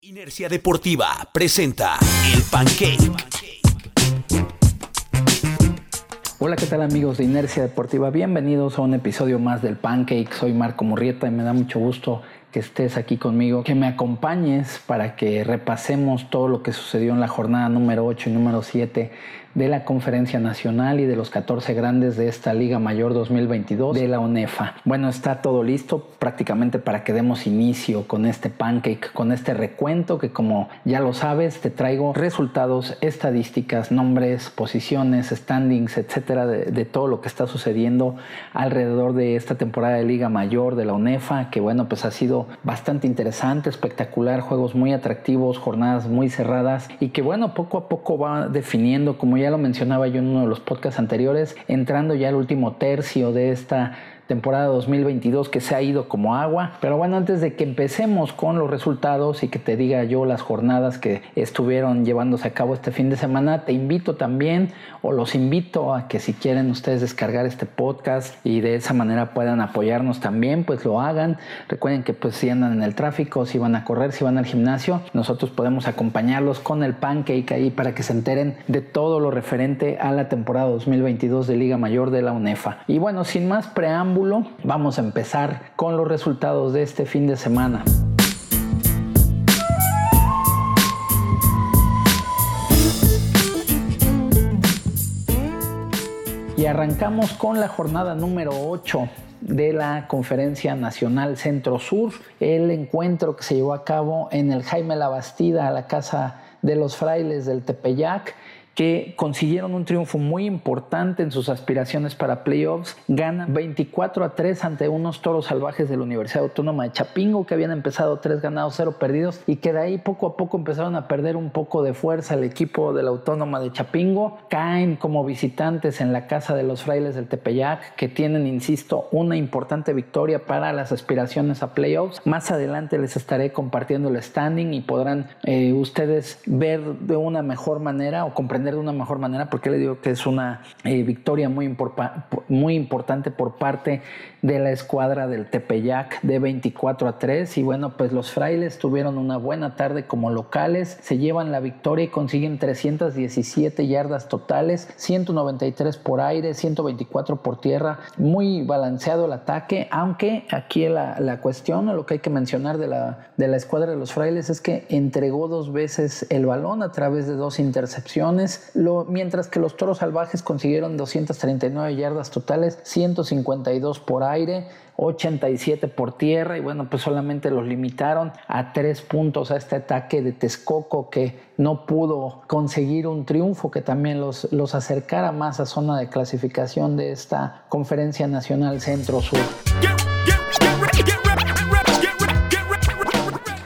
Inercia Deportiva presenta El Pancake. Hola, ¿qué tal amigos de Inercia Deportiva? Bienvenidos a un episodio más del Pancake. Soy Marco Murrieta y me da mucho gusto que estés aquí conmigo, que me acompañes para que repasemos todo lo que sucedió en la jornada número 8 y número 7 de la Conferencia Nacional y de los 14 grandes de esta Liga Mayor 2022 de la UNEFA. Bueno, está todo listo prácticamente para que demos inicio con este pancake, con este recuento que como ya lo sabes, te traigo resultados, estadísticas, nombres, posiciones, standings, etcétera, de, todo lo que está sucediendo alrededor de esta temporada de Liga Mayor de la UNEFA, que bueno, pues ha sido bastante interesante, espectacular, juegos muy atractivos, jornadas muy cerradas y que bueno, poco a poco va definiendo ya lo mencionaba yo en uno de los podcasts anteriores, entrando ya al último tercio de esta temporada 2022 que se ha ido como agua. Pero bueno, antes de que empecemos con los resultados y que te diga yo las jornadas que estuvieron llevándose a cabo este fin de semana, te invito también o los invito a que si quieren ustedes descargar este podcast y de esa manera puedan apoyarnos también, pues lo hagan. Recuerden que pues si andan en el tráfico, si van a correr, si van al gimnasio, nosotros podemos acompañarlos con el pancake ahí para que se enteren de todo lo referente a la temporada 2022 de Liga Mayor de la UNEFA. Y bueno, sin más preámbulos, vamos a empezar con los resultados de este fin de semana. Y arrancamos con la jornada número 8 de la Conferencia Nacional Centro Sur, el encuentro que se llevó a cabo en el Jaime La Bastida, a la casa de los frailes del Tepeyac que consiguieron un triunfo muy importante en sus aspiraciones para playoffs. Ganan 24 a 3 ante unos toros salvajes de la Universidad Autónoma de Chapingo que habían empezado 3 ganados, 0 perdidos y que de ahí poco a poco empezaron a perder un poco de fuerza el equipo de la Autónoma de Chapingo. Caen como visitantes en la casa de los frailes del Tepeyac que tienen, insisto, una importante victoria para las aspiraciones a playoffs. Más adelante les estaré compartiendo el standing y podrán eh, ustedes ver de una mejor manera o comprender de una mejor manera, porque le digo que es una eh, victoria muy, muy importante por parte de la escuadra del Tepeyac de 24 a 3. Y bueno, pues los frailes tuvieron una buena tarde como locales, se llevan la victoria y consiguen 317 yardas totales, 193 por aire, 124 por tierra. Muy balanceado el ataque, aunque aquí la, la cuestión, lo que hay que mencionar de la, de la escuadra de los frailes es que entregó dos veces el balón a través de dos intercepciones mientras que los toros salvajes consiguieron 239 yardas totales, 152 por aire, 87 por tierra y bueno, pues solamente los limitaron a tres puntos a este ataque de Texcoco que no pudo conseguir un triunfo que también los, los acercara más a zona de clasificación de esta conferencia nacional centro-sur.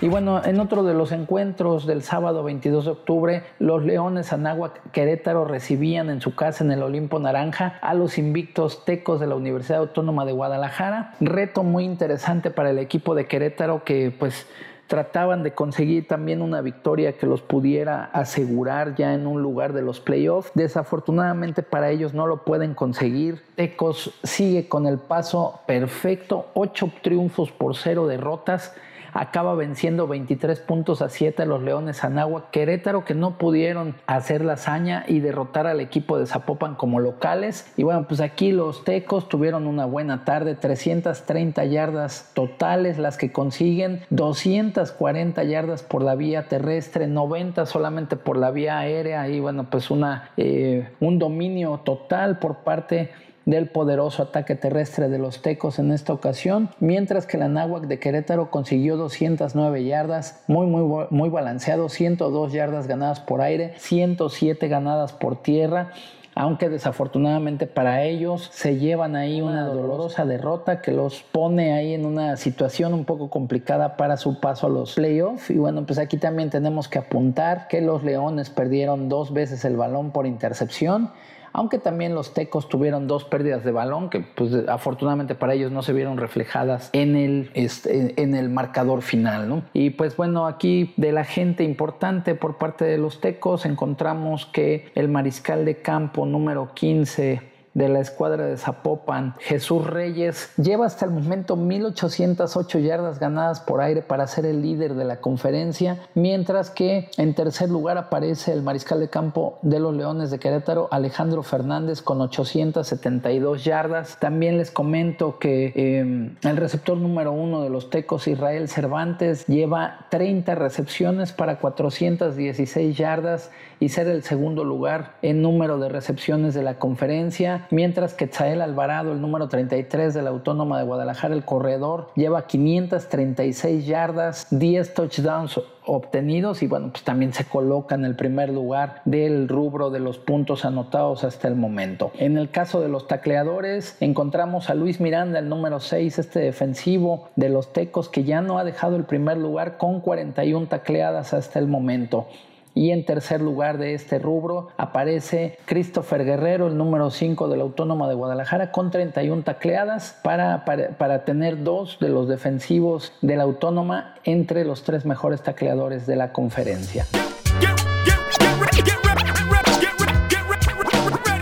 Y bueno, en otro de los encuentros del sábado 22 de octubre, los Leones Anáhuac Querétaro recibían en su casa en el Olimpo Naranja a los invictos tecos de la Universidad Autónoma de Guadalajara. Reto muy interesante para el equipo de Querétaro que pues trataban de conseguir también una victoria que los pudiera asegurar ya en un lugar de los playoffs. Desafortunadamente para ellos no lo pueden conseguir. Tecos sigue con el paso perfecto, ocho triunfos por cero derrotas acaba venciendo 23 puntos a 7 a los Leones Anáhuac. Querétaro que no pudieron hacer la hazaña y derrotar al equipo de Zapopan como locales. Y bueno, pues aquí los tecos tuvieron una buena tarde, 330 yardas totales las que consiguen, 240 yardas por la vía terrestre, 90 solamente por la vía aérea y bueno, pues una, eh, un dominio total por parte del poderoso ataque terrestre de los Tecos en esta ocasión, mientras que la Náhuac de Querétaro consiguió 209 yardas, muy muy muy balanceado, 102 yardas ganadas por aire, 107 ganadas por tierra aunque desafortunadamente para ellos se llevan ahí una dolorosa derrota que los pone ahí en una situación un poco complicada para su paso a los playoffs. Y bueno, pues aquí también tenemos que apuntar que los Leones perdieron dos veces el balón por intercepción aunque también los tecos tuvieron dos pérdidas de balón que pues afortunadamente para ellos no se vieron reflejadas en el, este, en el marcador final. ¿no? Y pues bueno, aquí de la gente importante por parte de los tecos encontramos que el mariscal de campo número 15 de la escuadra de Zapopan, Jesús Reyes, lleva hasta el momento 1808 yardas ganadas por aire para ser el líder de la conferencia, mientras que en tercer lugar aparece el mariscal de campo de los Leones de Querétaro, Alejandro Fernández, con 872 yardas. También les comento que em, el receptor número uno de los Tecos, Israel Cervantes, lleva 30 recepciones para 416 yardas y ser el segundo lugar en número de recepciones de la conferencia, mientras que Tzael Alvarado, el número 33 de la Autónoma de Guadalajara, el corredor, lleva 536 yardas, 10 touchdowns obtenidos y bueno, pues también se coloca en el primer lugar del rubro de los puntos anotados hasta el momento. En el caso de los tacleadores, encontramos a Luis Miranda, el número 6, este defensivo de los Tecos que ya no ha dejado el primer lugar con 41 tacleadas hasta el momento. Y en tercer lugar de este rubro aparece Christopher Guerrero, el número 5 de la Autónoma de Guadalajara, con 31 tacleadas para, para, tener dos de los defensivos de la Autónoma entre los tres mejores tacleadores de la conferencia.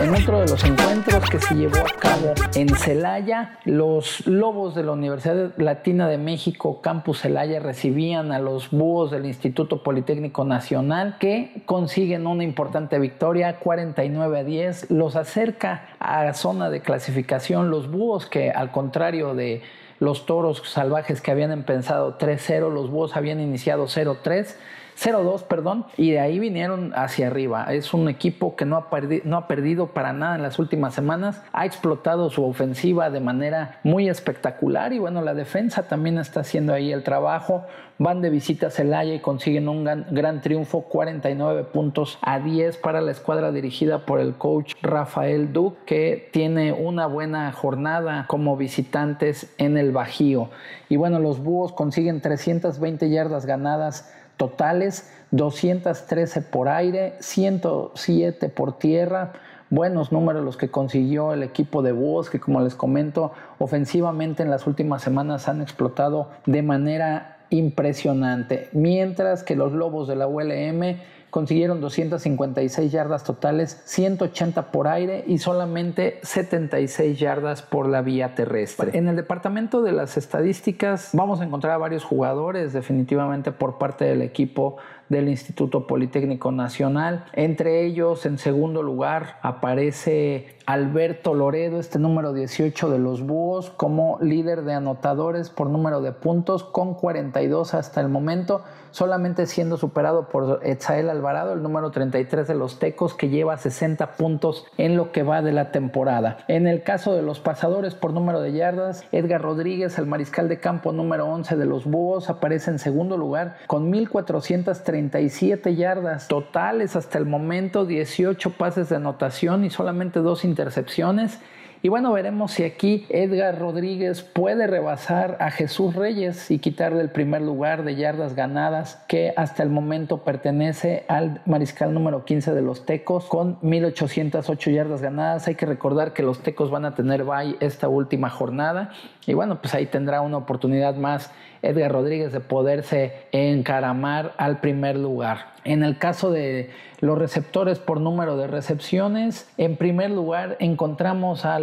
En otro de los encuentros que se llevó a cabo en Celaya, los Lobos de la Universidad Latina de México, Campus Celaya, recibían a los Búhos del Instituto Politécnico Nacional que consiguen una importante victoria, 49 a 10, los acerca a zona de clasificación, los Búhos que al contrario de los toros salvajes que habían empezado 3-0, los búhos habían iniciado 0-3 0-2, perdón, y de ahí vinieron hacia arriba. Es un equipo que no ha, no ha perdido para nada en las últimas semanas, ha explotado su ofensiva de manera muy espectacular y bueno, la defensa también está haciendo ahí el trabajo. Van de visita a Celaya y consiguen un gran, triunfo, 49 puntos a 10 para la escuadra dirigida por el coach Rafael Duque, que tiene una buena jornada como visitantes en el Bajío. Y bueno, los Búhos consiguen 320 yardas ganadas totales, 213 por aire, 107 por tierra. Buenos números los que consiguió el equipo de Búhos, que como les comento, ofensivamente en las últimas semanas han explotado de manera impresionante. Mientras que los Lobos de la ULM consiguieron 256 yardas totales, 180 por aire y solamente 76 yardas por la vía terrestre. En el departamento de las estadísticas vamos a encontrar a varios jugadores definitivamente por parte del equipo del Instituto Politécnico Nacional. Entre ellos, en segundo lugar, aparece Alberto Loredo, este número 18 de los Búhos, como líder de anotadores por número de puntos, con 42 hasta el momento, solamente siendo superado por Etzael Alvarado, el número 33 de los Tecos, que lleva 60 puntos en lo que va de la temporada. En el caso de los pasadores por número de yardas, Edgar Rodríguez, el mariscal de campo número 11 de los Búhos, aparece en segundo lugar con 1430 37 yardas totales hasta el momento, 18 pases de anotación y solamente dos intercepciones. Y bueno, veremos si aquí Edgar Rodríguez puede rebasar a Jesús Reyes y quitarle el primer lugar de yardas ganadas que hasta el momento pertenece al mariscal número 15 de los Tecos con 1808 yardas ganadas. Hay que recordar que los Tecos van a tener bye esta última jornada y bueno, pues ahí tendrá una oportunidad más Edgar Rodríguez de poderse encaramar al primer lugar. En el caso de los receptores por número de recepciones, en primer lugar encontramos a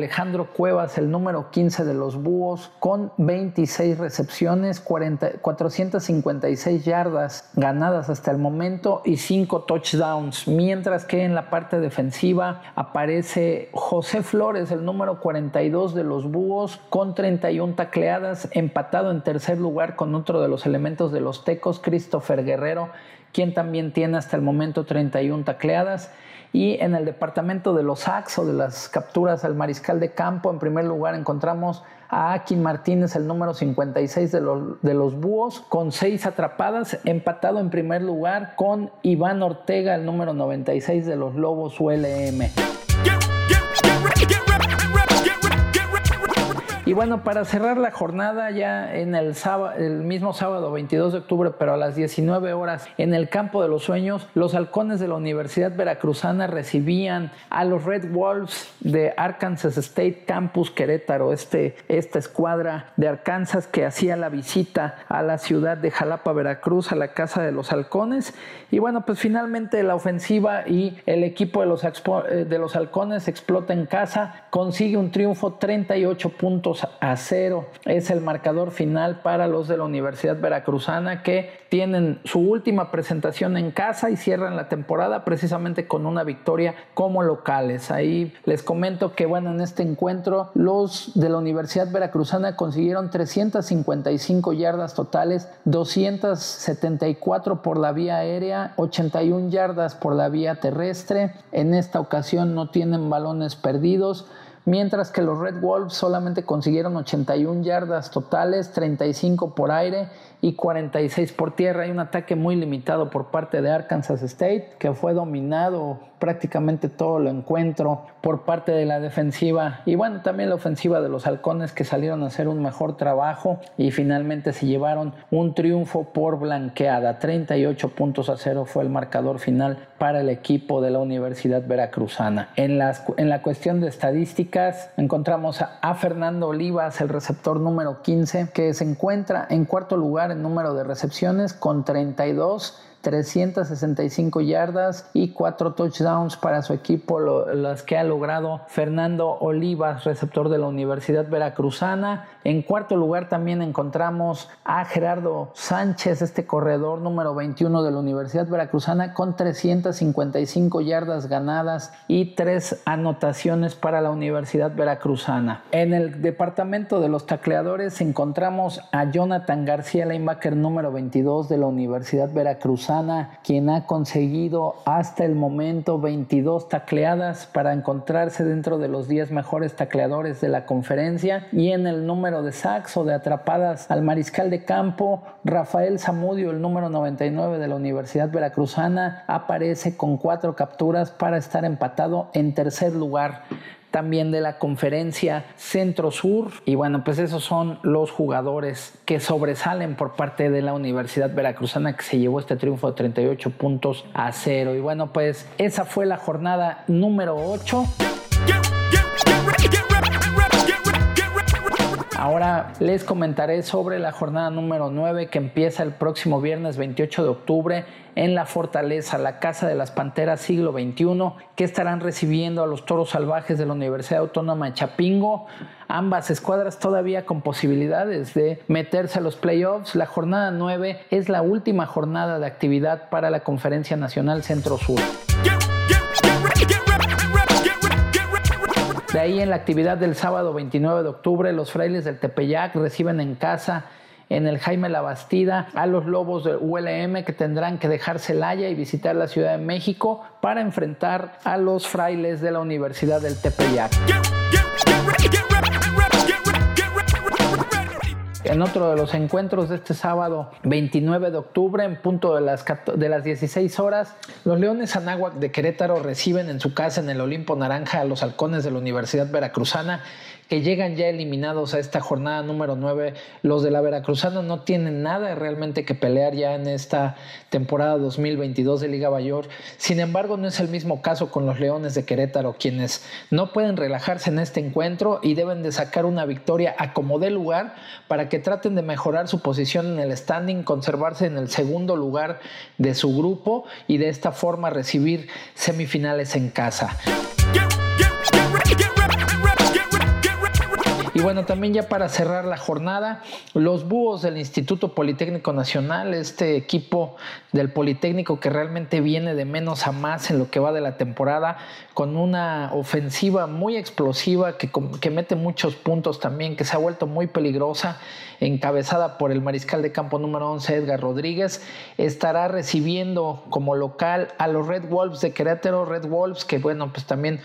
Cuevas, el número 15 de los Búhos, con 26 recepciones, 456 yardas ganadas hasta el momento y 5 touchdowns, mientras que en la parte defensiva aparece José Flores, el número 42 de los Búhos, con 31 tacleadas, empatado en tercer lugar con otro de los elementos de los Tecos, Christopher Guerrero, quien también tiene hasta el momento 31 tacleadas. Y en el departamento de los sacks o de las capturas al mariscal de campo, en primer lugar encontramos a Akin Martínez, el número 56 de los, de los Búhos, con seis atrapadas, empatado en primer lugar con Iván Ortega, el número 96 de los Lobos ULM. Y bueno, para cerrar la jornada ya en el, sábado, el mismo sábado 22 de octubre, pero a las 19 horas, en el campo de los sueños, los halcones de la Universidad Veracruzana recibían a los Red Wolves de Arkansas State Campus Querétaro, este, esta escuadra de Arkansas que hacía la visita a la ciudad de Jalapa, Veracruz, a la casa de los halcones. Y bueno, pues finalmente la ofensiva y el equipo de los, eh, de los halcones explota en casa, consigue un triunfo 38 puntos a cero. Es el marcador final para los de la Universidad Veracruzana que tienen su última presentación en casa y cierran la temporada precisamente con una victoria como locales. Ahí les comento que bueno, en este encuentro los de la Universidad Veracruzana consiguieron 355 yardas totales, 274 por la vía aérea, 81 yardas por la vía terrestre. En esta ocasión no tienen balones perdidos mientras que los Red Wolves solamente consiguieron 81 yardas totales, 35 por aire y 46 por tierra. Hay un ataque muy limitado por parte de Arkansas State que fue dominado prácticamente todo el encuentro por parte de la defensiva y bueno, también la ofensiva de los halcones que salieron a hacer un mejor trabajo y finalmente se llevaron un triunfo por blanqueada. 38 puntos a cero fue el marcador final para el equipo de la Universidad Veracruzana. En, las, en la cuestión de estadísticas encontramos a, a Fernando Olivas, el receptor número 15, que se encuentra en cuarto lugar en número de recepciones con 32 365 yardas y 4 touchdowns para su equipo, las que ha logrado Fernando Olivas, receptor de la Universidad Veracruzana. En cuarto lugar también encontramos a Gerardo Sánchez, este corredor número 21 de la Universidad Veracruzana, con 355 yardas ganadas y 3 anotaciones para la Universidad Veracruzana. En el departamento de los tacleadores encontramos a Jonathan García, linebacker número 22 de la Universidad Veracruzana quien ha conseguido hasta el momento 22 tacleadas para encontrarse dentro de los 10 mejores tacleadores de la conferencia. Y en el número de sacks o de atrapadas al mariscal de campo, Rafael Zamudio, el número 99 de la Universidad Veracruzana, aparece con cuatro capturas para estar empatado en tercer lugar también de la conferencia Centro-Sur. Y bueno, pues esos son los jugadores que sobresalen por parte de la Universidad Veracruzana que se llevó este triunfo de 38 puntos a cero. Y bueno, pues esa fue la jornada número 8. Ahora les comentaré sobre la jornada número 9 que empieza el próximo viernes 28 de octubre en la Fortaleza, la Casa de las Panteras siglo XXI, que estarán recibiendo a los toros salvajes de la Universidad Autónoma de Chapingo. Ambas escuadras todavía con posibilidades de meterse a los playoffs. La jornada 9 es la última jornada de actividad para la Conferencia Nacional Centro-Sur. De ahí en la actividad del sábado 29 de octubre, los frailes del Tepeyac reciben en casa en el Jaime La Bastida a los Lobos del ULM que tendrán que dejar Celaya y visitar la Ciudad de México para enfrentar a los frailes de la Universidad del Tepeyac. En otro de los encuentros de este sábado 29 de octubre, en punto de las, de las 16 horas, los Leones Anáhuac de Querétaro reciben en su casa en el Olimpo Naranja a los halcones de la Universidad Veracruzana que llegan ya eliminados a esta jornada número 9. Los de la Veracruzana no tienen nada realmente que pelear ya en esta temporada 2022 de Liga Mayor. Sin embargo, no es el mismo caso con los Leones de Querétaro, quienes no pueden relajarse en este encuentro y deben de sacar una victoria a como dé lugar para que traten de mejorar su posición en el standing, conservarse en el segundo lugar de su grupo y de esta forma recibir semifinales en casa. Y bueno, también ya para cerrar la jornada, los búhos del Instituto Politécnico Nacional, este equipo del Politécnico que realmente viene de menos a más en lo que va de la temporada, con una ofensiva muy explosiva que, que mete muchos puntos también, que se ha vuelto muy peligrosa, encabezada por el mariscal de campo número 11, Edgar Rodríguez, estará recibiendo como local a los Red Wolves de Querétaro, Red Wolves que bueno, pues también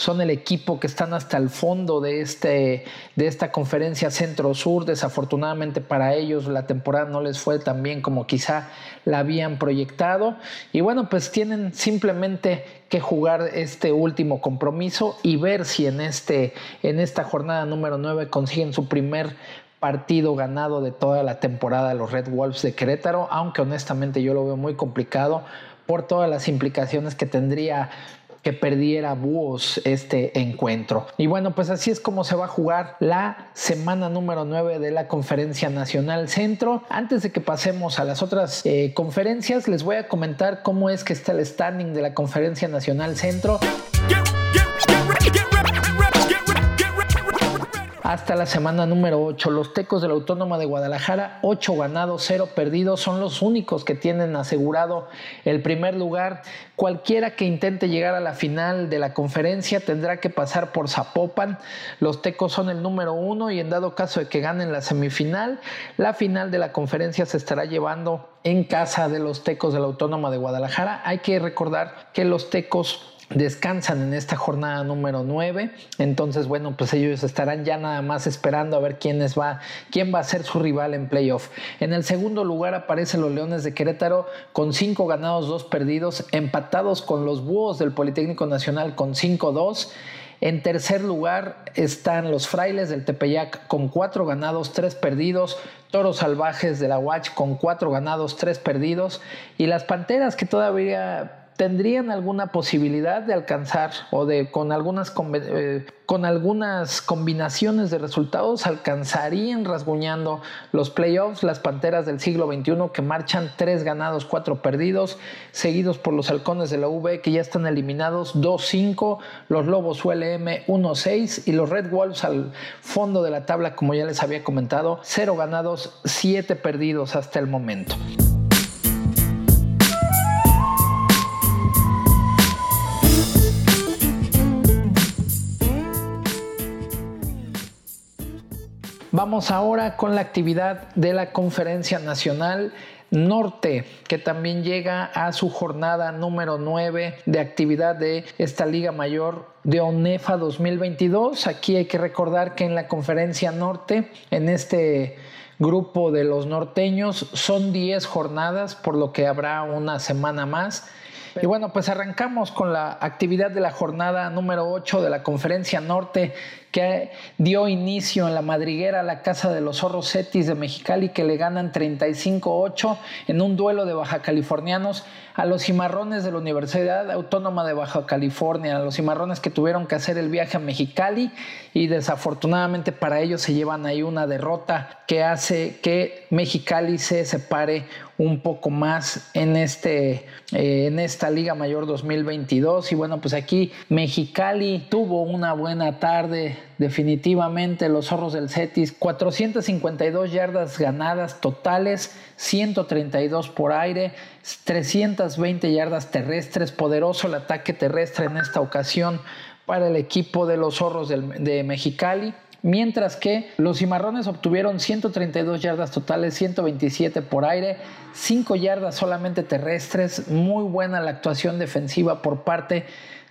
son el equipo que están hasta el fondo de, este, de esta conferencia centro-sur. Desafortunadamente para ellos la temporada no les fue tan bien como quizá la habían proyectado. Y bueno, pues tienen simplemente que jugar este último compromiso y ver si en, este, en esta jornada número 9 consiguen su primer partido ganado de toda la temporada los Red Wolves de Querétaro, aunque honestamente yo lo veo muy complicado por todas las implicaciones que tendría que perdiera Búhos este encuentro. Y bueno, pues así es como se va a jugar la semana número 9 de la Conferencia Nacional Centro. Antes de que pasemos a las otras eh, conferencias, les voy a comentar cómo es que está el standing de la Conferencia Nacional Centro. Hasta la semana número 8. Los Tecos de la Autónoma de Guadalajara, 8 ganados, 0 perdidos, son los únicos que tienen asegurado el primer lugar. Cualquiera que intente llegar a la final de la conferencia tendrá que pasar por Zapopan. Los Tecos son el número 1 y en dado caso de que ganen la semifinal, la final de la conferencia se estará llevando en casa de los Tecos de la Autónoma de Guadalajara. Hay que recordar que los Tecos descansan en esta jornada número 9. Entonces, bueno, pues ellos estarán ya nada más esperando a ver quién, va, quién va a ser su rival en playoff. En el segundo lugar aparecen los Leones de Querétaro con 5 ganados, 2 perdidos, empatados con los Búhos del Politécnico Nacional con 5-2. En tercer lugar están los Frailes del Tepeyac con 4 ganados, 3 perdidos. Toros Salvajes de la Watch con 4 ganados, 3 perdidos. Y las Panteras que todavía tendrían alguna posibilidad de alcanzar o de con algunas, eh, con algunas combinaciones de resultados alcanzarían rasguñando los playoffs las Panteras del siglo XXI que marchan tres ganados, cuatro perdidos, seguidos por los Halcones de la V que ya están eliminados 2-5, los Lobos ULM 1-6 y los Red Wolves al fondo de la tabla como ya les había comentado, cero ganados, siete perdidos hasta el momento. Vamos ahora con la actividad de la Conferencia Nacional Norte, que también llega a su jornada número 9 de actividad de esta Liga Mayor de ONEFA 2022. Aquí hay que recordar que en la Conferencia Norte, en este grupo de los norteños, son 10 jornadas, por lo que habrá una semana más. Y bueno, pues arrancamos con la actividad de la jornada número 8 de la Conferencia Norte que dio inicio en la madriguera a la Casa de los Zorros Cetis de Mexicali que le ganan 35-8 en un duelo de baja californianos a los cimarrones de la Universidad Autónoma de Baja California, a los cimarrones que tuvieron que hacer el viaje a Mexicali y desafortunadamente para ellos se llevan ahí una derrota que hace que Mexicali se separe un poco más en, este, eh, en esta Liga Mayor 2022 y bueno pues aquí Mexicali tuvo una buena tarde definitivamente. Los zorros del Cetis, 452 yardas ganadas totales, 132 por aire, 320 yardas terrestres, poderoso el ataque terrestre en esta ocasión para el equipo de los zorros de Mexicali. Mientras que los cimarrones obtuvieron 132 yardas totales, 127 por aire, 5 yardas solamente terrestres. Muy buena la actuación defensiva por parte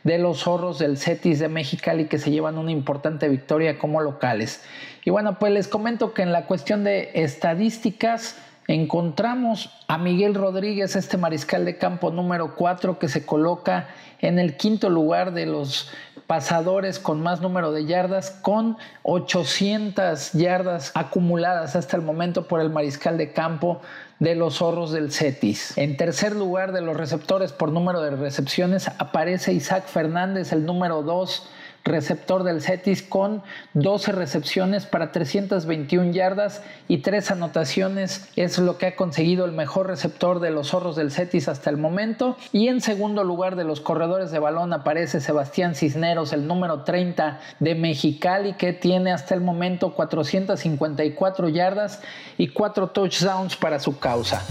de los zorros del Cetis de Mexicali que se llevan una importante victoria como locales. Y bueno, pues les comento que en la cuestión de estadísticas encontramos a Miguel Rodríguez, este mariscal de campo número 4 que se coloca en el quinto lugar de los pasadores con más número de yardas, con 800 yardas acumuladas hasta el momento por el mariscal de campo de los zorros del Cetis. En tercer lugar de los receptores por número de recepciones aparece Isaac Fernández, el número 2 receptor del Cetis con 12 recepciones para 321 yardas y 3 anotaciones. Es lo que ha conseguido el mejor receptor de los zorros del Cetis hasta el momento. Y en segundo lugar de los corredores de balón aparece Sebastián Cisneros, el número 30 de Mexicali, que tiene hasta el momento 454 yardas y 4 touchdowns para su causa.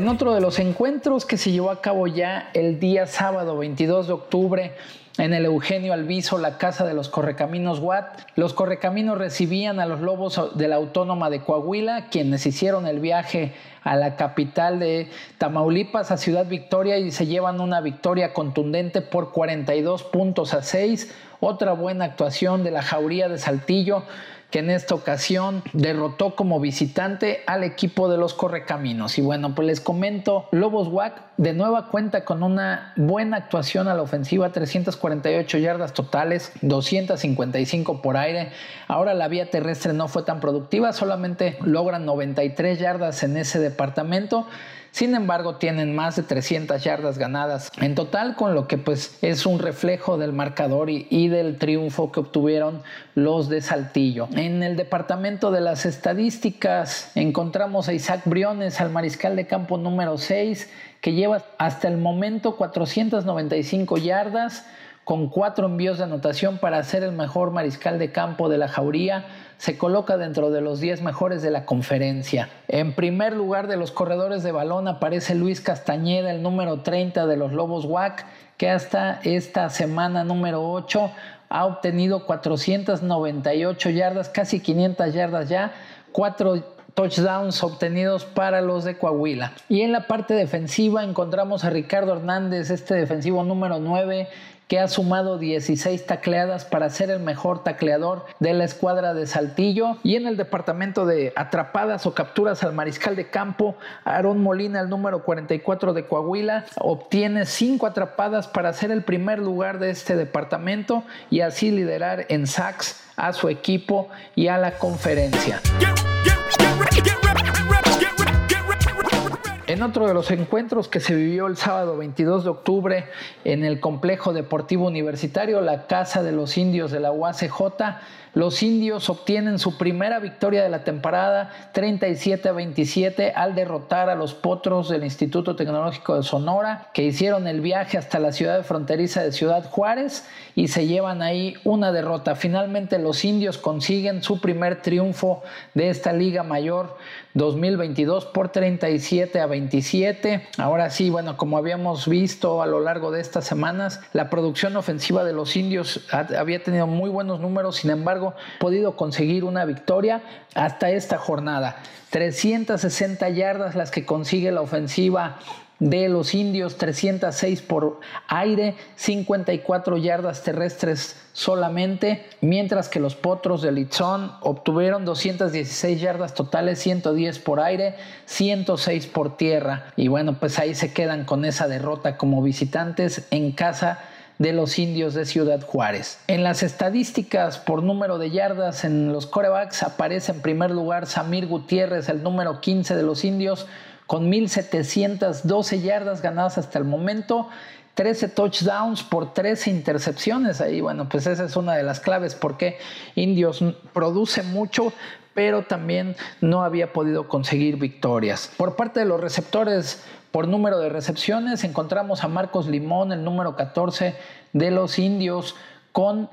En otro de los encuentros que se llevó a cabo ya el día sábado 22 de octubre en el Eugenio Alviso, la casa de los Correcaminos Watt. Los Correcaminos recibían a los Lobos de la Autónoma de Coahuila, quienes hicieron el viaje a la capital de Tamaulipas, a Ciudad Victoria, y se llevan una victoria contundente por 42 puntos a 6. Otra buena actuación de la Jauría de Saltillo que en esta ocasión derrotó como visitante al equipo de los Correcaminos. Y bueno, pues les comento, Lobos WAC de nueva cuenta con una buena actuación a la ofensiva, 348 yardas totales, 255 por aire. Ahora la vía terrestre no fue tan productiva, solamente logran 93 yardas en ese departamento. Sin embargo, tienen más de 300 yardas ganadas en total, con lo que pues es un reflejo del marcador y, del triunfo que obtuvieron los de Saltillo. En el departamento de las estadísticas encontramos a Isaac Briones, al mariscal de campo número 6, que lleva hasta el momento 495 yardas con cuatro envíos de anotación para ser el mejor mariscal de campo de la Jauría se coloca dentro de los 10 mejores de la conferencia. En primer lugar de los corredores de balón aparece Luis Castañeda, el número 30 de los Lobos WAC, que hasta esta semana número 8 ha obtenido 498 yardas, casi 500 yardas ya, cuatro touchdowns obtenidos para los de Coahuila. Y en la parte defensiva encontramos a Ricardo Hernández, este defensivo número 9, que ha sumado 16 tacleadas para ser el mejor tacleador de la escuadra de Saltillo. Y en el departamento de atrapadas o capturas al mariscal de campo, Aarón Molina, el número 44 de Coahuila, obtiene 5 atrapadas para ser el primer lugar de este departamento y así liderar en sacks a su equipo y a la conferencia. En otro de los encuentros que se vivió el sábado 22 de octubre en el complejo deportivo universitario, la Casa de los Indios de la UACJ, los indios obtienen su primera victoria de la temporada 37 a 27 al derrotar a los potros del Instituto Tecnológico de Sonora que hicieron el viaje hasta la ciudad fronteriza de Ciudad Juárez y se llevan ahí una derrota. Finalmente los indios consiguen su primer triunfo de esta Liga Mayor 2022 por 37 a 27. Ahora sí, bueno, como habíamos visto a lo largo de estas semanas, la producción ofensiva de los indios había tenido muy buenos números, sin embargo, podido conseguir una victoria hasta esta jornada. 360 yardas las que consigue la ofensiva de los indios, 306 por aire, 54 yardas terrestres solamente, mientras que los potros de Litzón obtuvieron 216 yardas totales, 110 por aire, 106 por tierra. Y bueno, pues ahí se quedan con esa derrota como visitantes en casa de los indios de Ciudad Juárez. En las estadísticas por número de yardas en los corebacks aparece en primer lugar Samir Gutiérrez, el número 15 de los indios, con 1.712 yardas ganadas hasta el momento, 13 touchdowns por 13 intercepciones. Ahí, bueno, pues esa es una de las claves porque Indios produce mucho, pero también no había podido conseguir victorias. Por parte de los receptores, por número de recepciones, encontramos a Marcos Limón, el número 14 de los Indios, con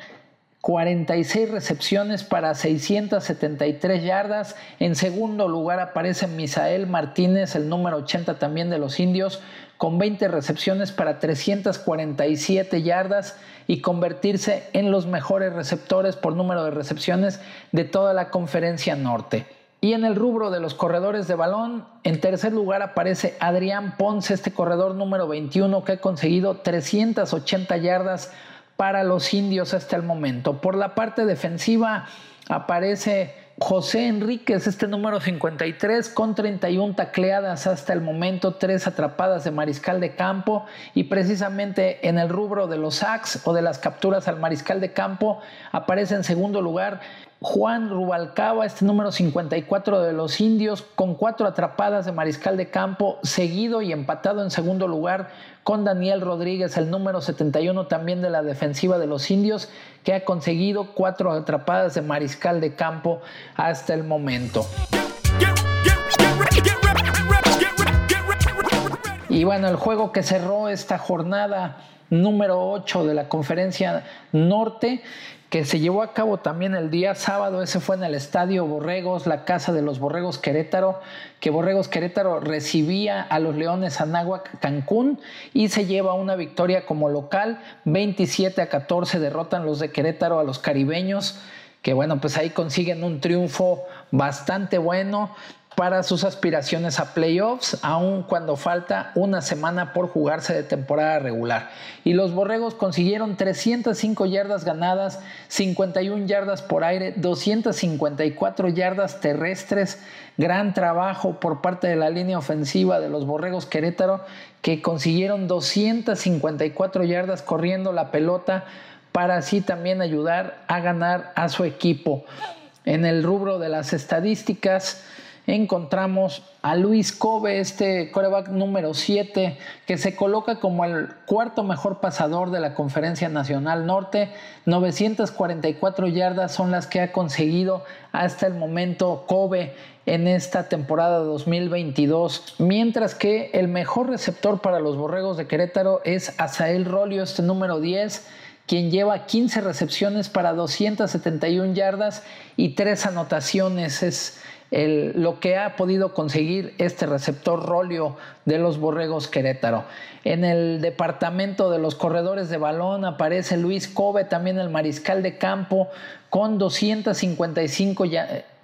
46 recepciones para 673 yardas. En segundo lugar aparece Misael Martínez, el número 80 también de los indios, con 20 recepciones para 347 yardas y convertirse en los mejores receptores por número de recepciones de toda la conferencia norte. Y en el rubro de los corredores de balón, en tercer lugar aparece Adrián Ponce, este corredor número 21 que ha conseguido 380 yardas para los indios hasta el momento. Por la parte defensiva aparece José Enríquez, este número 53, con 31 tacleadas hasta el momento, tres atrapadas de mariscal de campo y precisamente en el rubro de los sacks o de las capturas al mariscal de campo aparece en segundo lugar Juan Rubalcaba, este número 54 de los indios, con cuatro atrapadas de mariscal de campo, seguido y empatado en segundo lugar con Daniel Rodríguez, el número 71 también de la defensiva de los indios, que ha conseguido cuatro atrapadas de mariscal de campo hasta el momento. Y bueno, el juego que cerró esta jornada número 8 de la conferencia norte que se llevó a cabo también el día sábado. Ese fue en el Estadio Borregos, la casa de los Borregos Querétaro, que Borregos Querétaro recibía a los Leones Anáhuac Cancún y se lleva una victoria como local. 27 a 14 derrotan los de Querétaro a los caribeños que bueno, pues ahí consiguen un triunfo bastante bueno para sus aspiraciones a playoffs, aun cuando falta una semana por jugarse de temporada regular. Y los Borregos consiguieron 305 yardas ganadas, 51 yardas por aire, 254 yardas terrestres. Gran trabajo por parte de la línea ofensiva de los Borregos Querétaro, que consiguieron 254 yardas corriendo la pelota para así también ayudar a ganar a su equipo. En el rubro de las estadísticas, encontramos a Luis Kobe, este coreback número 7, que se coloca como el cuarto mejor pasador de la Conferencia Nacional Norte. 944 yardas son las que ha conseguido hasta el momento Kobe en esta temporada 2022. Mientras que el mejor receptor para los Borregos de Querétaro es Asael Rolio, este número 10 quien lleva 15 recepciones para 271 yardas y 3 anotaciones. Es lo que ha podido conseguir este receptor Rolio de los Borregos Querétaro. En el departamento de los corredores de balón aparece Luis Kobe, también el mariscal de campo, con 255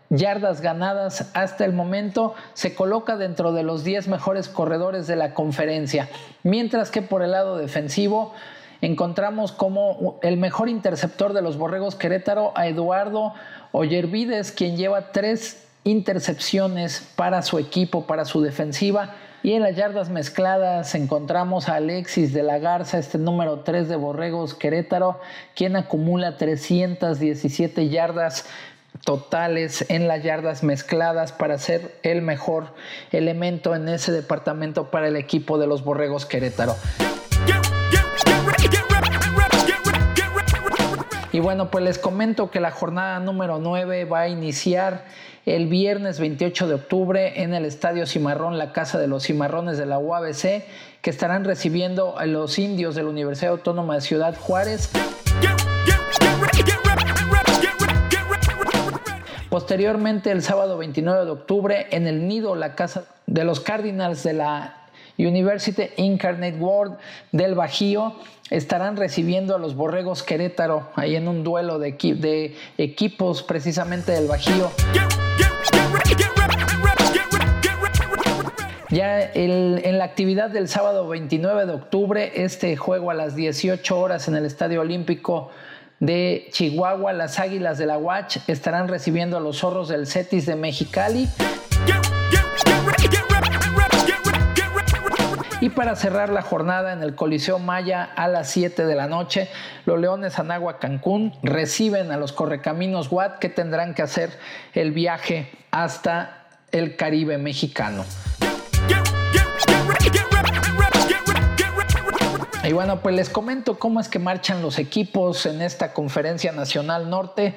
yardas ganadas hasta el momento, se coloca dentro de los 10 mejores corredores de la conferencia. Mientras que por el lado defensivo, encontramos como el mejor interceptor de los Borregos Querétaro a Eduardo Oyervides, quien lleva tres intercepciones para su equipo, para su defensiva. Y en las yardas mezcladas encontramos a Alexis de la Garza, este número 3 de Borregos Querétaro, quien acumula 317 yardas totales en las yardas mezcladas para ser el mejor elemento en ese departamento para el equipo de los Borregos Querétaro. Y bueno, pues les comento que la jornada número 9 va a iniciar el viernes 28 de octubre en el Estadio Cimarrón, la Casa de los Cimarrones de la UABC, que estarán recibiendo a los indios de la Universidad Autónoma de Ciudad Juárez. Posteriormente, el sábado 29 de octubre, en el Nido, la casa de los Cardinals de la University Incarnate World del Bajío, estarán recibiendo a los Borregos Querétaro, ahí en un duelo de, equipos precisamente del Bajío. Ya en la actividad del sábado 29 de octubre, este juego a las 18 horas en el Estadio Olímpico de Chihuahua, las Águilas de la Watch estarán recibiendo a los zorros del Cetis de Mexicali. Y para cerrar la jornada en el Coliseo Maya a las 7 de la noche, los Leones Anagua Cancún reciben a los Correcaminos Watt que tendrán que hacer el viaje hasta el Caribe mexicano. Y bueno, pues les comento cómo es que marchan los equipos en esta conferencia nacional norte.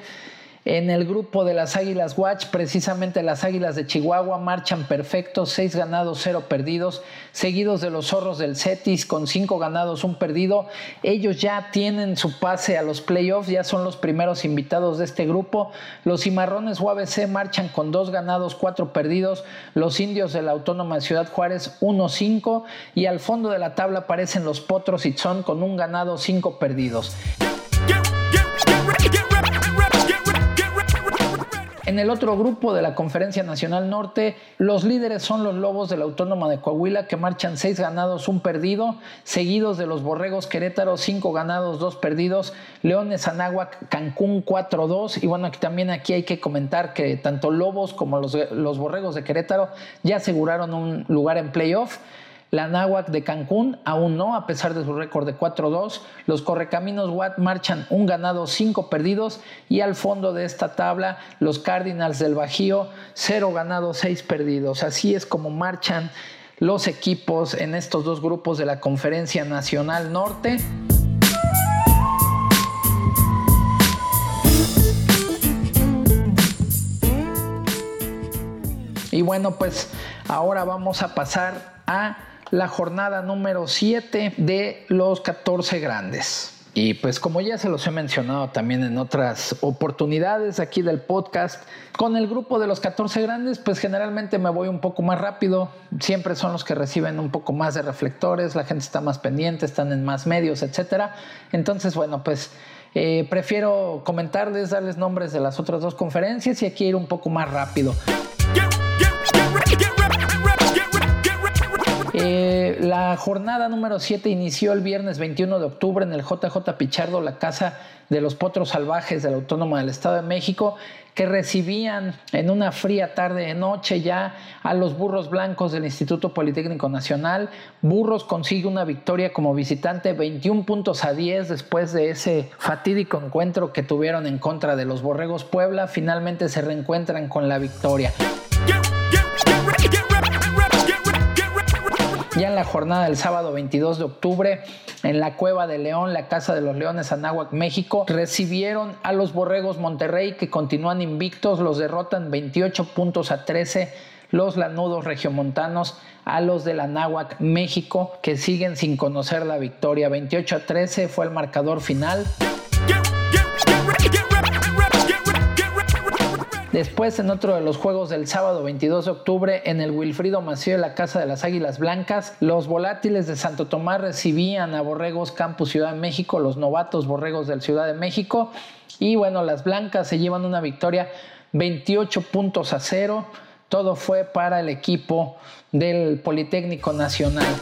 En el grupo de las Águilas Watch, precisamente las Águilas de Chihuahua marchan perfectos, seis ganados, cero perdidos, seguidos de los Zorros del Cetis con cinco ganados, un perdido. Ellos ya tienen su pase a los playoffs, ya son los primeros invitados de este grupo. Los Cimarrones UABC marchan con dos ganados, cuatro perdidos. Los Indios de la Autónoma Ciudad Juárez, uno, cinco. Y al fondo de la tabla aparecen los Potros y con un ganado, cinco perdidos. En el otro grupo de la Conferencia Nacional Norte, los líderes son los Lobos de la Autónoma de Coahuila, que marchan seis ganados, un perdido, seguidos de los Borregos Querétaro, cinco ganados, dos perdidos, Leones Anáhuac, Cancún 4-2. Y bueno, también aquí hay que comentar que tanto Lobos como los, los Borregos de Querétaro ya aseguraron un lugar en playoff. La Náhuac de Cancún aún no, a pesar de su récord de 4-2. Los Correcaminos Watt marchan un ganado, cinco perdidos. Y al fondo de esta tabla, los Cardinals del Bajío, cero ganados, seis perdidos. Así es como marchan los equipos en estos dos grupos de la Conferencia Nacional Norte. Y bueno, pues ahora vamos a pasar a la jornada número 7 de los 14 grandes. Y pues como ya se los he mencionado también en otras oportunidades aquí del podcast, con el grupo de los 14 grandes, pues generalmente me voy un poco más rápido. Siempre son los que reciben un poco más de reflectores, la gente está más pendiente, están en más medios, etcétera. Entonces, bueno, pues eh, prefiero comentarles, darles nombres de las otras dos conferencias y aquí ir un poco más rápido. Eh, la jornada número 7 inició el viernes 21 de octubre en el JJ Pichardo, la casa de los potros salvajes de la Autónoma del Estado de México, que recibían en una fría tarde de noche ya a los burros blancos del Instituto Politécnico Nacional. Burros consigue una victoria como visitante, 21 puntos a 10 después de ese fatídico encuentro que tuvieron en contra de los Borregos Puebla. Finalmente se reencuentran con la victoria. Ya en la jornada del sábado 22 de octubre, en la Cueva de León, la Casa de los Leones, Anáhuac, México, recibieron a los Borregos Monterrey que continúan invictos, los derrotan 28 puntos a 13 los lanudos regiomontanos a los de Anáhuac, México, que siguen sin conocer la victoria. 28 a 13 fue el marcador final. Después, en otro de los juegos del sábado 22 de octubre, en el Wilfrido Mació de la Casa de las Águilas Blancas, los volátiles de Santo Tomás recibían a Borregos Campus Ciudad de México, los novatos Borregos del Ciudad de México. Y bueno, las Blancas se llevan una victoria 28 puntos a cero. Todo fue para el equipo del Politécnico Nacional.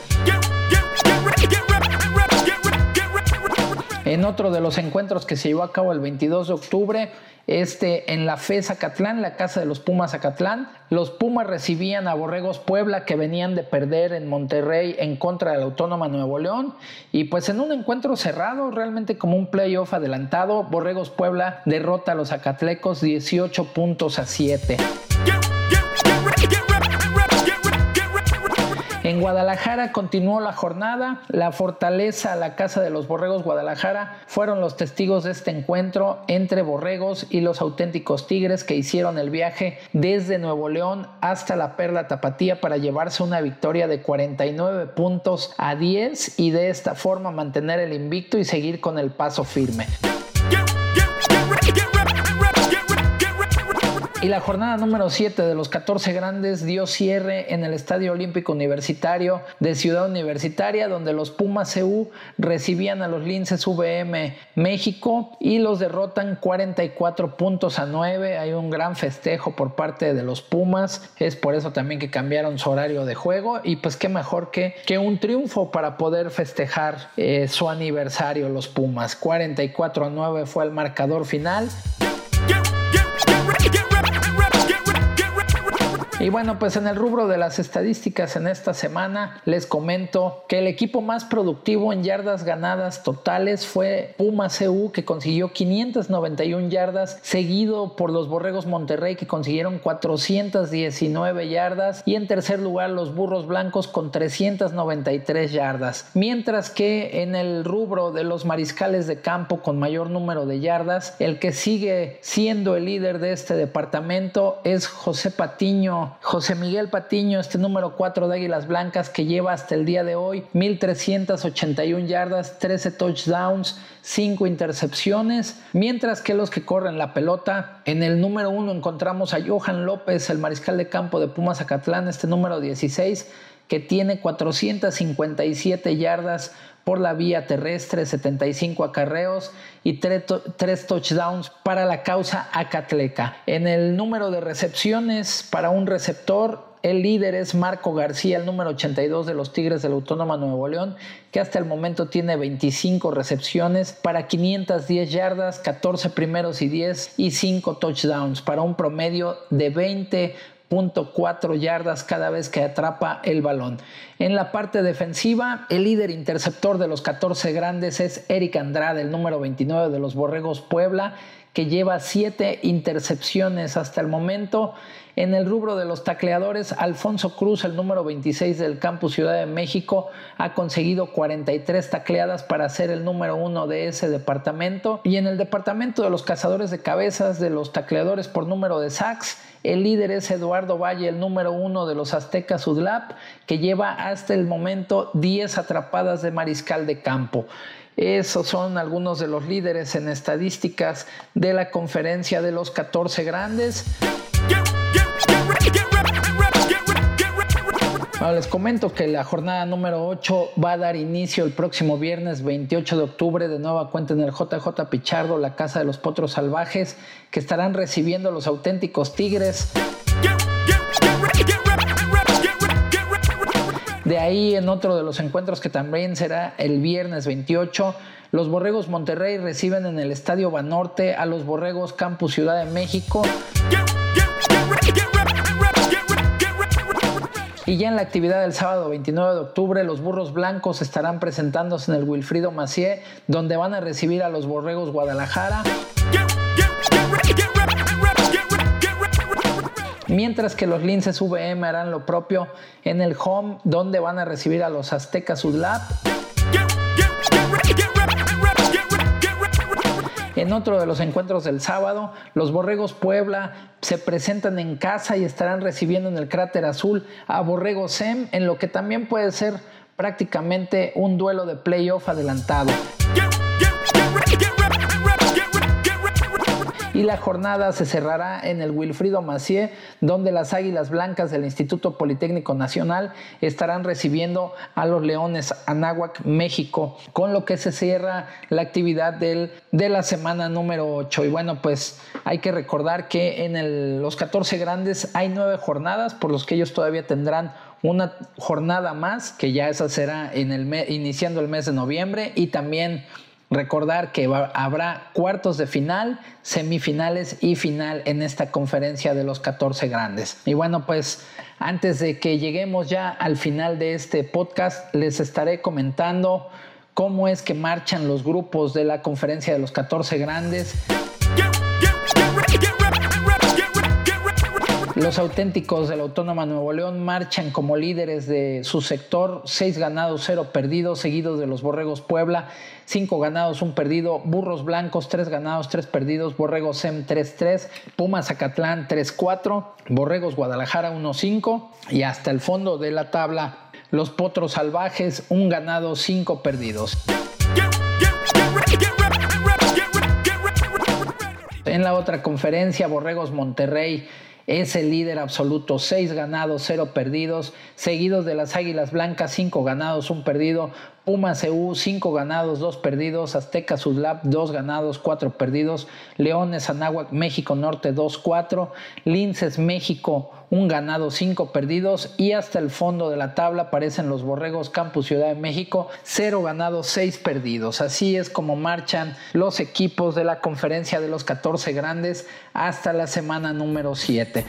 En otro de los encuentros que se llevó a cabo el 22 de octubre, este, en la FE Zacatlán, la casa de los Pumas Zacatlán. Los Pumas recibían a Borregos Puebla que venían de perder en Monterrey en contra de la Autónoma Nuevo León. Y pues en un encuentro cerrado, realmente como un playoff adelantado, Borregos Puebla derrota a los Zacatlecos 18 puntos a 7. En Guadalajara continuó la jornada. La fortaleza, la casa de los borregos Guadalajara, fueron los testigos de este encuentro entre borregos y los auténticos tigres que hicieron el viaje desde Nuevo León hasta la Perla Tapatía para llevarse una victoria de 49 puntos a 10 y de esta forma mantener el invicto y seguir con el paso firme. Y la jornada número 7 de los 14 grandes dio cierre en el Estadio Olímpico Universitario de Ciudad Universitaria, donde los Pumas CU recibían a los Linces VM México y los derrotan 44 puntos a 9. Hay un gran festejo por parte de los Pumas. Es por eso también que cambiaron su horario de juego. Y pues qué mejor que, que un triunfo para poder festejar eh, su aniversario los Pumas. 44 a 9 fue el marcador final. Y bueno, pues en el rubro de las estadísticas en esta semana les comento que el equipo más productivo en yardas ganadas totales fue Puma CU que consiguió 591 yardas, seguido por los Borregos Monterrey que consiguieron 419 yardas y en tercer lugar los Burros Blancos con 393 yardas. Mientras que en el rubro de los mariscales de campo con mayor número de yardas, el que sigue siendo el líder de este departamento es José Patiño José Miguel Patiño, este número 4 de Águilas Blancas que lleva hasta el día de hoy 1381 yardas, 13 touchdowns, 5 intercepciones, mientras que los que corren la pelota, en el número 1 encontramos a Johan López, el mariscal de campo de Pumas Acatlán, este número 16 que tiene 457 yardas por la vía terrestre, 75 acarreos y 3, touchdowns para la causa acatleca. En el número de recepciones para un receptor, el líder es Marco García, el número 82 de los Tigres de la Autónoma Nuevo León, que hasta el momento tiene 25 recepciones para 510 yardas, 14 primeros y 10 y 5 touchdowns para un promedio de 20 .4 yardas cada vez que atrapa el balón. En la parte defensiva, el líder interceptor de los 14 grandes es Eric Andrade, el número 29 de los Borregos Puebla, que lleva 7 intercepciones hasta el momento. En el rubro de los tacleadores, Alfonso Cruz, el número 26 del Campus Ciudad de México, ha conseguido 43 tacleadas para ser el número uno de ese departamento. Y en el departamento de los cazadores de cabezas, de los tacleadores por número de sacks, el líder es Eduardo Valle, el número uno de los Aztecas UDLAP, que lleva hasta el momento 10 atrapadas de mariscal de campo. Esos son algunos de los líderes en estadísticas de la conferencia de los 14 grandes. Les comento que la jornada número 8 va a dar inicio el próximo viernes 28 de octubre de nueva cuenta en el JJ Pichardo, la Casa de los Potros Salvajes, que estarán recibiendo los auténticos Tigres. De ahí en otro de los encuentros que también será el viernes 28, los Borregos Monterrey reciben en el Estadio Banorte a los Borregos Campus Ciudad de México. Y ya en la actividad del sábado 29 de octubre, los burros blancos estarán presentándose en el Wilfrido Macié, donde van a recibir a los borregos Guadalajara. Mientras que los linces VM harán lo propio en el home, donde van a recibir a los aztecas Udlap. En otro de los encuentros del sábado, los Borregos Puebla se presentan en casa y estarán recibiendo en el cráter azul a Borrego Sem, en lo que también puede ser prácticamente un duelo de playoff adelantado. Y la jornada se cerrará en el Wilfrido Macié, donde las Águilas Blancas del Instituto Politécnico Nacional estarán recibiendo a los Leones Anáhuac, México, con lo que se cierra la actividad de la semana número 8. Y bueno, pues hay que recordar que en los 14 grandes hay nueve jornadas, por los que ellos todavía tendrán una jornada más, que ya esa será iniciando el mes de noviembre, y también Recordar que habrá cuartos de final, semifinales y final en esta conferencia de los 14 grandes. Y bueno, pues antes de que lleguemos ya al final de este podcast, les estaré comentando cómo es que marchan los grupos de la conferencia de los 14 grandes. Los auténticos de la Autónoma Nuevo León marchan como líderes de su sector, seis ganados, cero perdidos, seguidos de los Borregos Puebla, cinco ganados, un perdido, Burros Blancos, tres ganados, tres perdidos, Borregos SEM 3-3, Pumas Zacatlán 3-4, Borregos Guadalajara 1-5 y hasta el fondo de la tabla los Potros Salvajes, un ganado, cinco perdidos. En la otra conferencia, Borregos Monterrey es el líder absoluto, 6 ganados, 0 perdidos, seguidos de las Águilas Blancas, 5 ganados, 1 perdido, Pumas EU, 5 ganados, 2 perdidos, Azteca Sudlab, 2 ganados, 4 perdidos, Leones Anáhuac, México Norte, 2-4, Linces México, 1 ganado, 5 perdidos y hasta el fondo de la tabla aparecen los Borregos Campus Ciudad de México, 0 ganados, 6 perdidos. Así es como marchan los equipos de la conferencia de los 14 grandes hasta la semana número 7.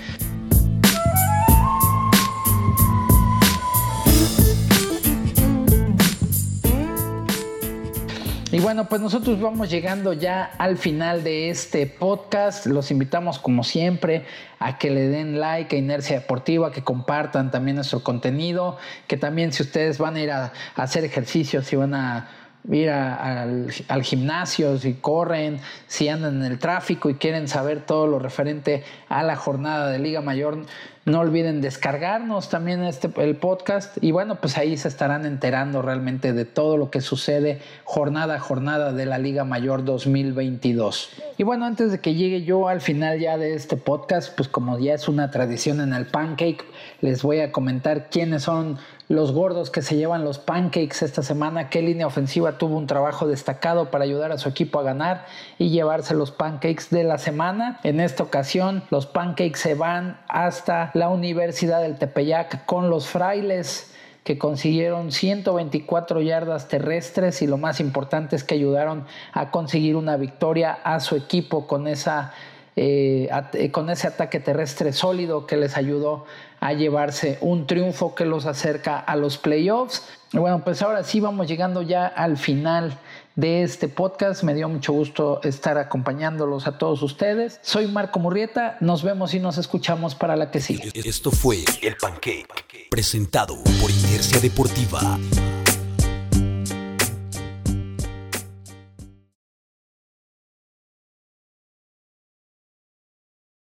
Y bueno, pues nosotros vamos llegando ya al final de este podcast. Los invitamos como siempre a que le den like a Inercia Deportiva, que compartan también nuestro contenido, que también si ustedes van a ir a, hacer ejercicios, si van a ir al, gimnasio, si corren, si andan en el tráfico y quieren saber todo lo referente a la jornada de Liga Mayor, no olviden descargarnos también este, el podcast y bueno, pues ahí se estarán enterando realmente de todo lo que sucede jornada a jornada de la Liga Mayor 2022. Y bueno, antes de que llegue yo al final ya de este podcast, pues como ya es una tradición en el pancake, les voy a comentar quiénes son los gordos que se llevan los pancakes esta semana, qué línea ofensiva tuvo un trabajo destacado para ayudar a su equipo a ganar y llevarse los pancakes de la semana. En esta ocasión, los pancakes se van hasta la Universidad del Tepeyac con los frailes que consiguieron 124 yardas terrestres y lo más importante es que ayudaron a conseguir una victoria a su equipo con, esa, eh, con ese ataque terrestre sólido que les ayudó a llevarse un triunfo que los acerca a los playoffs. Bueno, pues ahora sí vamos llegando ya al final de este podcast. Me dio mucho gusto estar acompañándolos a todos ustedes. Soy Marco Murrieta. Nos vemos y nos escuchamos para la que sigue. Esto fue El Pancake, presentado por Inercia Deportiva.